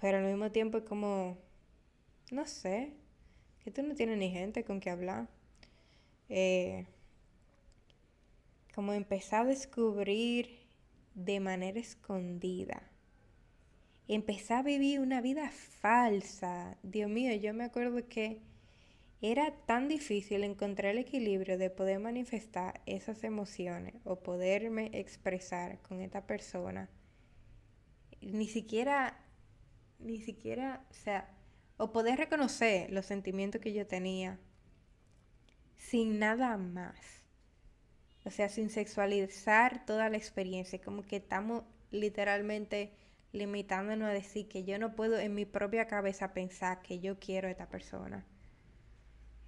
pero al mismo tiempo es como, no sé, que tú no tienes ni gente con que hablar. Eh, como empezar a descubrir de manera escondida. Empezar a vivir una vida falsa. Dios mío, yo me acuerdo que era tan difícil encontrar el equilibrio de poder manifestar esas emociones o poderme expresar con esta persona. Ni siquiera, ni siquiera, o sea, o poder reconocer los sentimientos que yo tenía sin nada más. O sea, sin sexualizar toda la experiencia, como que estamos literalmente limitándonos a decir que yo no puedo en mi propia cabeza pensar que yo quiero a esta persona.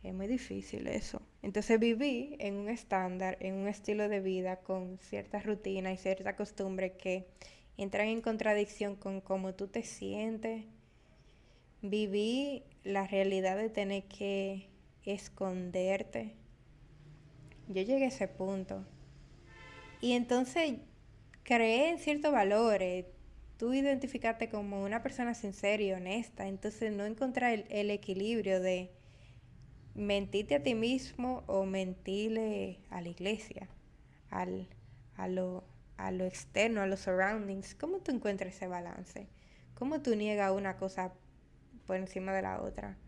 Es muy difícil eso. Entonces viví en un estándar, en un estilo de vida con ciertas rutinas y cierta costumbre que entran en contradicción con cómo tú te sientes. Viví la realidad de tener que esconderte. Yo llegué a ese punto. Y entonces creé en ciertos valores. Tú identificarte como una persona sincera y honesta. Entonces no encontrar el, el equilibrio de mentirte a ti mismo o mentirle a la iglesia, al, a, lo, a lo externo, a los surroundings. ¿Cómo tú encuentras ese balance? ¿Cómo tú niegas una cosa por encima de la otra?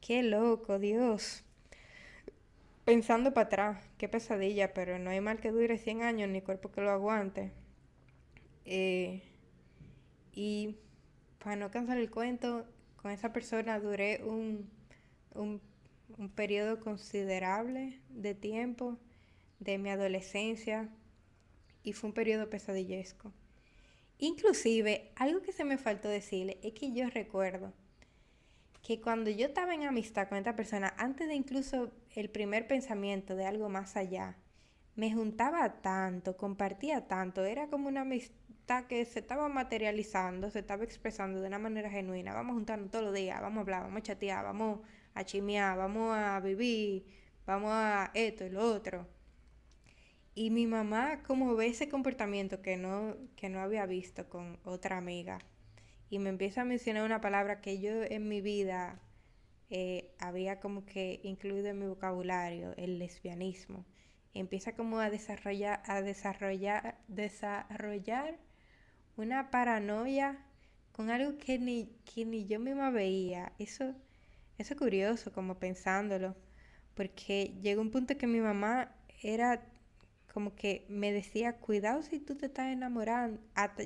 Qué loco, Dios. Pensando para atrás, qué pesadilla, pero no hay mal que dure 100 años ni cuerpo que lo aguante. Eh, y para no cansar el cuento, con esa persona duré un, un, un periodo considerable de tiempo de mi adolescencia y fue un periodo pesadillesco. Inclusive, algo que se me faltó decirle es que yo recuerdo que cuando yo estaba en amistad con esta persona, antes de incluso el primer pensamiento de algo más allá, me juntaba tanto, compartía tanto, era como una amistad que se estaba materializando, se estaba expresando de una manera genuina. Vamos a juntarnos todos los días, vamos a hablar, vamos a chatear, vamos a chimear, vamos a vivir, vamos a esto y lo otro. Y mi mamá como ve ese comportamiento que no, que no había visto con otra amiga, y me empieza a mencionar una palabra que yo en mi vida eh, había como que incluido en mi vocabulario, el lesbianismo. empieza como a desarrollar, a desarrollar, desarrollar una paranoia con algo que ni, que ni yo misma veía. Eso, eso es curioso, como pensándolo, porque llegó un punto que mi mamá era como que me decía, cuidado si tú te estás enamorando.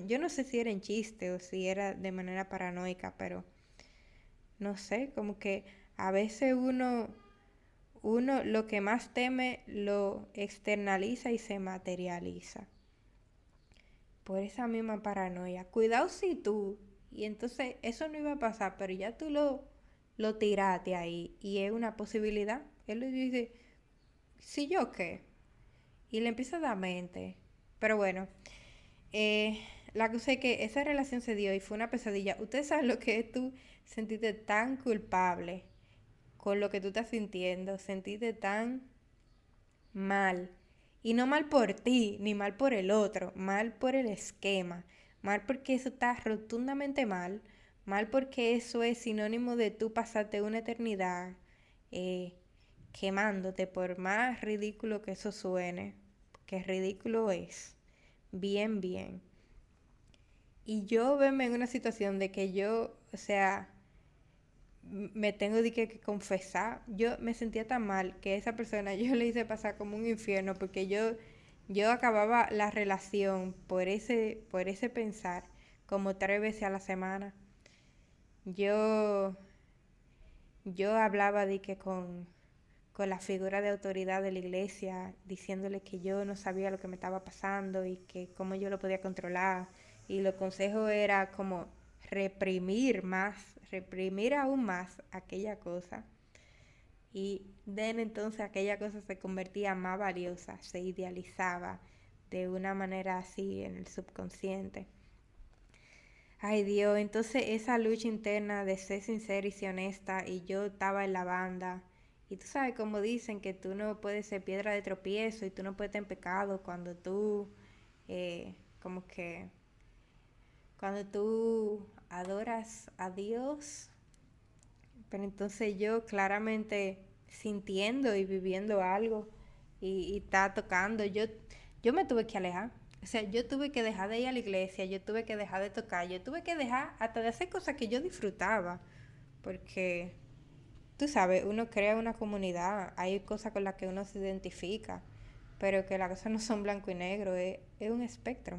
yo no sé si era en chiste o si era de manera paranoica, pero no sé, como que a veces uno, uno lo que más teme lo externaliza y se materializa. Por esa misma paranoia. Cuidado si tú. Y entonces eso no iba a pasar, pero ya tú lo, lo tiraste ahí y es una posibilidad. Él le dice, ¿si yo qué? Y le empieza a dar mente. Pero bueno, eh, la cosa es que esa relación se dio y fue una pesadilla. Ustedes saben lo que es tú sentirte tan culpable con lo que tú estás sintiendo, sentirte tan mal. Y no mal por ti, ni mal por el otro, mal por el esquema, mal porque eso está rotundamente mal, mal porque eso es sinónimo de tú pasarte una eternidad eh, quemándote, por más ridículo que eso suene, que ridículo es. Bien, bien. Y yo verme en una situación de que yo, o sea, me tengo de que, confesar. Yo me sentía tan mal que esa persona yo le hice pasar como un infierno porque yo, yo acababa la relación por ese, por ese pensar como tres veces a la semana. Yo, yo hablaba de que con con la figura de autoridad de la iglesia, diciéndole que yo no sabía lo que me estaba pasando y que cómo yo lo podía controlar. Y lo consejo era como reprimir más, reprimir aún más aquella cosa. Y de entonces aquella cosa se convertía más valiosa, se idealizaba de una manera así en el subconsciente. Ay Dios, entonces esa lucha interna de ser sincera y ser honesta y yo estaba en la banda y tú sabes como dicen que tú no puedes ser piedra de tropiezo y tú no puedes tener pecado cuando tú eh, como que cuando tú adoras a Dios. Pero entonces yo claramente sintiendo y viviendo algo y, y está tocando, yo, yo me tuve que alejar. O sea, yo tuve que dejar de ir a la iglesia, yo tuve que dejar de tocar, yo tuve que dejar hasta de hacer cosas que yo disfrutaba. Porque, tú sabes, uno crea una comunidad, hay cosas con las que uno se identifica, pero que las cosas no son blanco y negro, es, un espectro.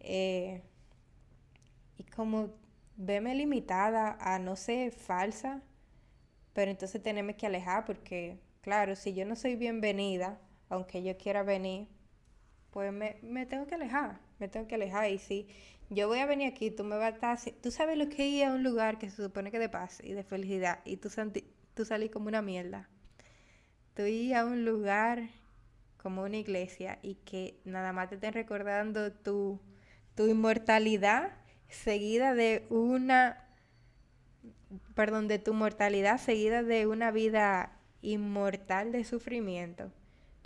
Eh, y como veme limitada a no ser falsa, pero entonces tenemos que alejar porque, claro, si yo no soy bienvenida, aunque yo quiera venir, pues me, tengo que alejar, me tengo que alejar. Y si yo voy a venir aquí, tú me vas a estar, tú sabes lo que ir a un lugar que se supone que de paz y de felicidad, y tú, tú salís como una mierda. Tú ir a un lugar como una iglesia y que nada más te estén recordando tu, tu inmortalidad seguida de una, perdón, de tu mortalidad seguida de una vida inmortal de sufrimiento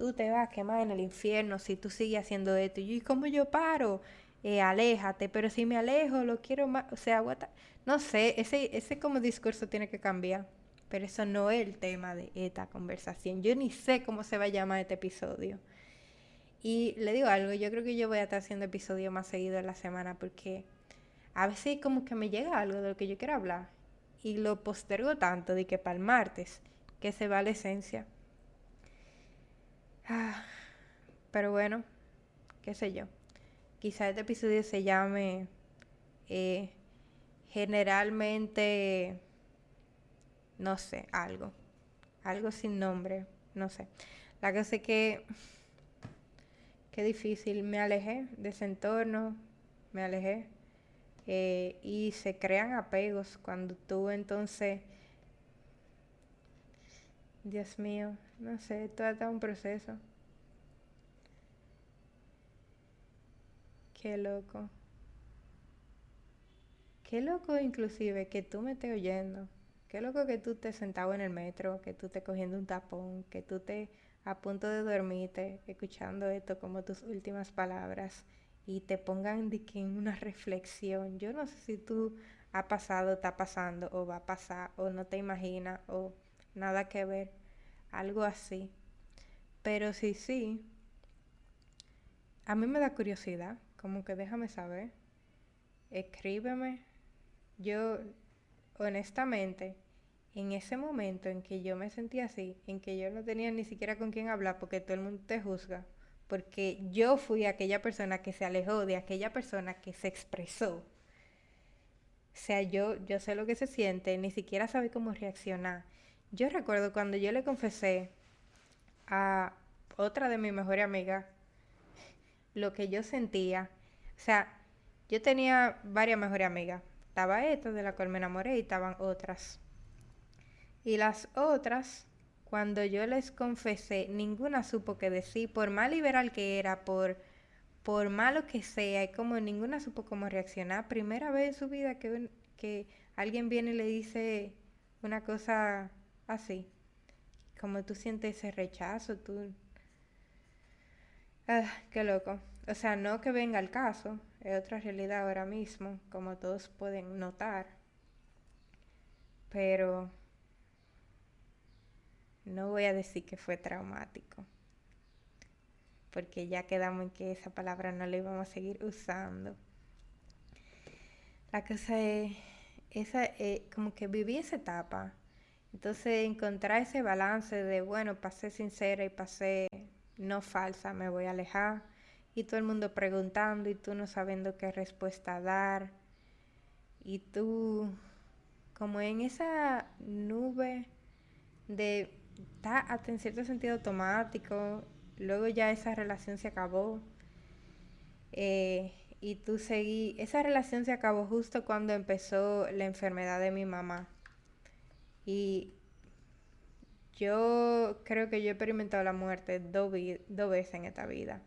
tú te vas a quemar en el infierno si tú sigues haciendo esto. Y como yo paro, eh, aléjate, pero si me alejo, lo quiero más, o sea, no sé, ese, ese como discurso tiene que cambiar. Pero eso no es el tema de esta conversación. Yo ni sé cómo se va a llamar este episodio. Y le digo algo, yo creo que yo voy a estar haciendo episodios más seguidos en la semana porque a veces como que me llega algo de lo que yo quiero hablar y lo postergo tanto de que para el martes que se va la esencia. Ah, pero bueno, qué sé yo. Quizá este episodio se llame eh, generalmente, no sé, algo. Algo sin nombre, no sé. La cosa es que, qué difícil, me alejé de ese entorno, me alejé. Eh, y se crean apegos cuando tú entonces Dios mío, no sé, todo está un proceso. Qué loco. Qué loco inclusive que tú me estés oyendo. Qué loco que tú estés sentado en el metro, que tú estés cogiendo un tapón, que tú estés a punto de dormirte, escuchando esto como tus últimas palabras y te pongan de que en una reflexión. Yo no sé si tú ha pasado, está pasando o va a pasar o no te imaginas o nada que ver, algo así. Pero sí, sí, a mí me da curiosidad, como que déjame saber, escríbeme. Yo, honestamente, en ese momento en que yo me sentía así, en que yo no tenía ni siquiera con quién hablar porque todo el mundo te juzga, porque yo fui aquella persona que se alejó de aquella persona que se expresó. O sea, yo, yo sé lo que se siente, ni siquiera sabe cómo reaccionar. Yo recuerdo cuando yo le confesé a otra de mis mejores amigas lo que yo sentía. O sea, yo tenía varias mejores amigas. Estaba esta de la cual me enamoré y estaban otras. Y las otras, cuando yo les confesé, ninguna supo qué decir, por más liberal que era, por, por malo que sea, y como ninguna supo cómo reaccionar. Primera vez en su vida que, que alguien viene y le dice una cosa así. Como tú sientes ese rechazo, tú... Ah, qué loco. O sea, no que venga el caso, es otra realidad ahora mismo, como todos pueden notar. Pero no voy a decir que fue traumático, porque ya quedamos en que esa palabra no la íbamos a seguir usando. La cosa es, esa, eh, como que viví esa etapa entonces, encontrar ese balance de, bueno, pasé sincera y pasé no falsa, me voy a alejar. Y todo el mundo preguntando y tú no sabiendo qué respuesta dar. Y tú, como en esa nube de, está en cierto sentido automático, luego ya esa relación se acabó. Eh, y tú seguí, esa relación se acabó justo cuando empezó la enfermedad de mi mamá. Y yo creo que yo he experimentado la muerte dos, dos veces en esta vida.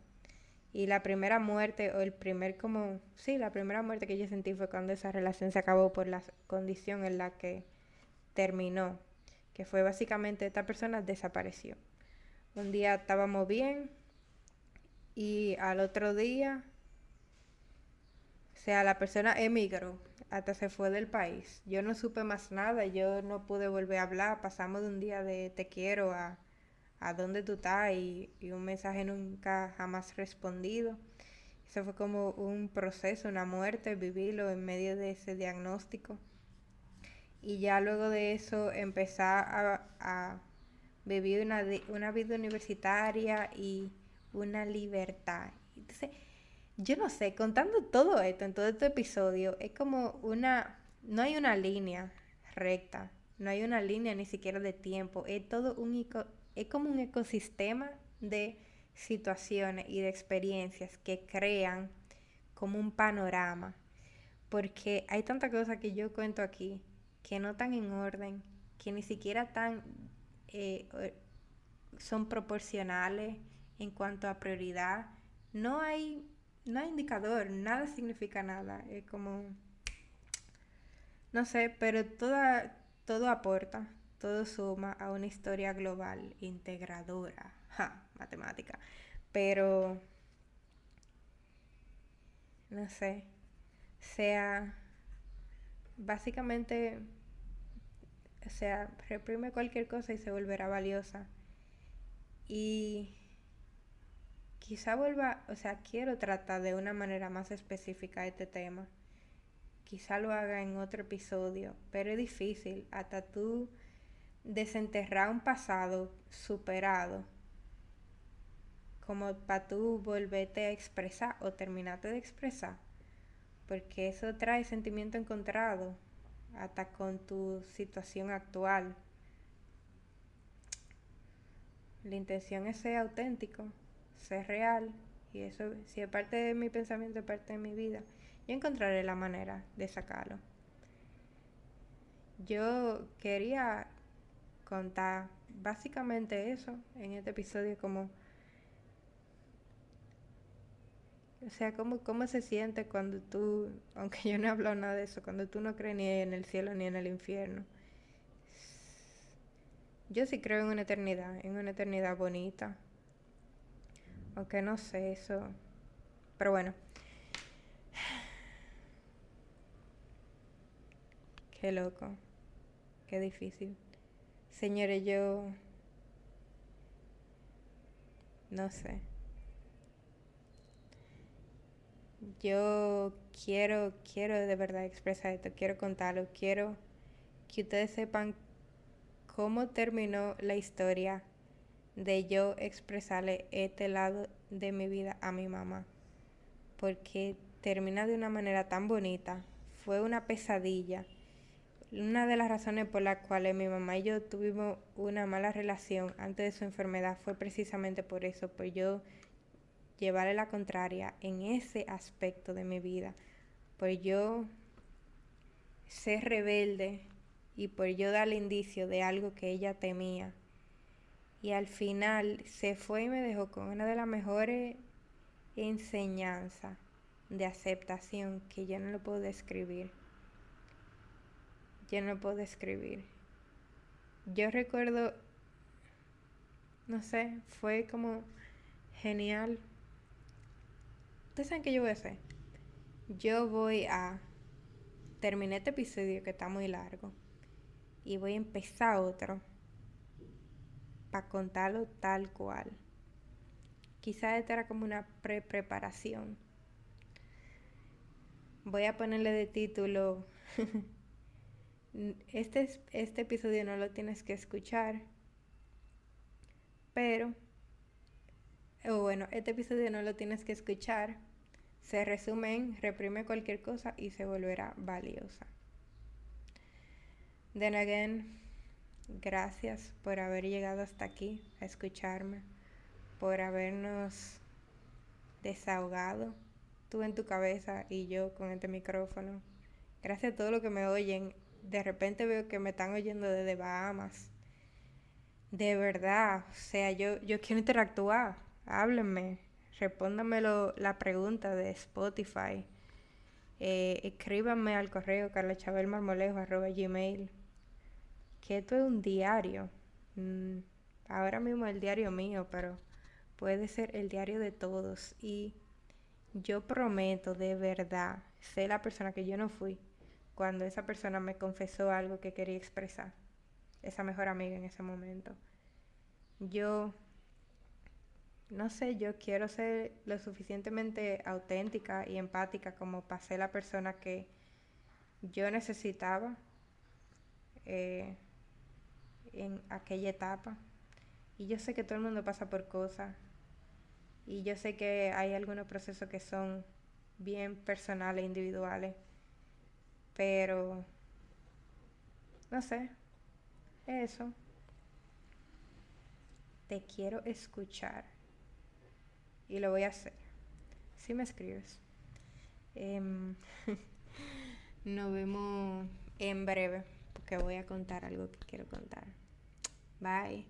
Y la primera muerte, o el primer como, sí, la primera muerte que yo sentí fue cuando esa relación se acabó por la condición en la que terminó, que fue básicamente esta persona desapareció. Un día estábamos bien y al otro día, o sea, la persona emigró, hasta se fue del país. Yo no supe más nada, yo no pude volver a hablar, pasamos de un día de te quiero a a dónde tú estás y, un mensaje nunca jamás respondido. Eso fue como un proceso, una muerte, vivirlo en medio de ese diagnóstico. Y ya luego de eso empezar a, vivir una, una vida universitaria y una libertad. Entonces, yo no sé, contando todo esto en todo este episodio, es como una, no hay una línea recta, no hay una línea ni siquiera de tiempo, es todo un, es como un ecosistema de situaciones y de experiencias que crean como un panorama. Porque hay tantas cosas que yo cuento aquí que no están en orden, que ni siquiera tan, eh, son proporcionales en cuanto a prioridad. No hay, no hay indicador, nada significa nada. Es como, no sé, pero toda, todo aporta, todo suma a una historia global integradora. Ja, matemática. Pero, no sé, sea, básicamente, o sea, reprime cualquier cosa y se volverá valiosa. Y quizá vuelva, o sea, quiero tratar de una manera más específica este tema. Quizá lo haga en otro episodio, pero es difícil. Hasta tú desenterrar un pasado superado como para tú volverte a expresar o terminarte de expresar, porque eso trae sentimiento encontrado hasta con tu situación actual. La intención es ser auténtico, ser real, y eso, si es parte de mi pensamiento, es parte de mi vida, yo encontraré la manera de sacarlo. Yo quería contar básicamente eso en este episodio como o sea, ¿cómo, ¿cómo se siente cuando tú, aunque yo no he hablado nada de eso, cuando tú no crees ni en el cielo ni en el infierno? Yo sí creo en una eternidad, en una eternidad bonita. Aunque no sé eso. Pero bueno. Qué loco. Qué difícil. Señores, yo no sé. Yo quiero, quiero de verdad expresar esto, quiero contarlo, quiero que ustedes sepan cómo terminó la historia de yo expresarle este lado de mi vida a mi mamá. Porque termina de una manera tan bonita, fue una pesadilla una de las razones por las cuales mi mamá y yo tuvimos una mala relación antes de su enfermedad fue precisamente por eso, por yo llevarle la contraria en ese aspecto de mi vida, por yo ser rebelde y por yo darle indicio de algo que ella temía. Y al final se fue y me dejó con una de las mejores enseñanzas de aceptación que yo no lo puedo describir yo no puedo escribir. Yo recuerdo, no sé, fue como genial. Ustedes saben qué yo voy a hacer. Yo voy a terminar este episodio que está muy largo y voy a empezar otro para contarlo tal cual. Quizás esta era como una pre-preparación. Voy a ponerle de título Este, este episodio no lo tienes que escuchar, pero, o bueno, este episodio no lo tienes que escuchar. Se resume reprime cualquier cosa y se volverá valiosa. Then again, gracias por haber llegado hasta aquí a escucharme, por habernos desahogado, tú en tu cabeza y yo con este micrófono. Gracias a todos los que me oyen de repente veo que me están oyendo desde Bahamas. de verdad, o sea, yo, yo quiero interactuar. Háblenme, respóndanme la pregunta de Spotify. Eh, escríbanme al correo gmail Esto es un diario. Mm, ahora mismo el diario mío, pero puede ser el diario de todos. Y yo prometo de verdad ser la persona que yo no fui cuando esa persona me confesó algo que quería expresar. Esa mejor amiga en ese momento. Yo, no sé, yo quiero ser lo suficientemente auténtica y empática como para ser la persona que yo necesitaba eh, en aquella etapa. Y yo sé que todo el mundo pasa por cosas y yo sé que hay algunos procesos que son bien personales, individuales, pero no sé, eso. Te quiero escuchar y lo voy a hacer. Si me escribes. Em, nos vemos en breve porque voy a contar algo que quiero contar. Bye.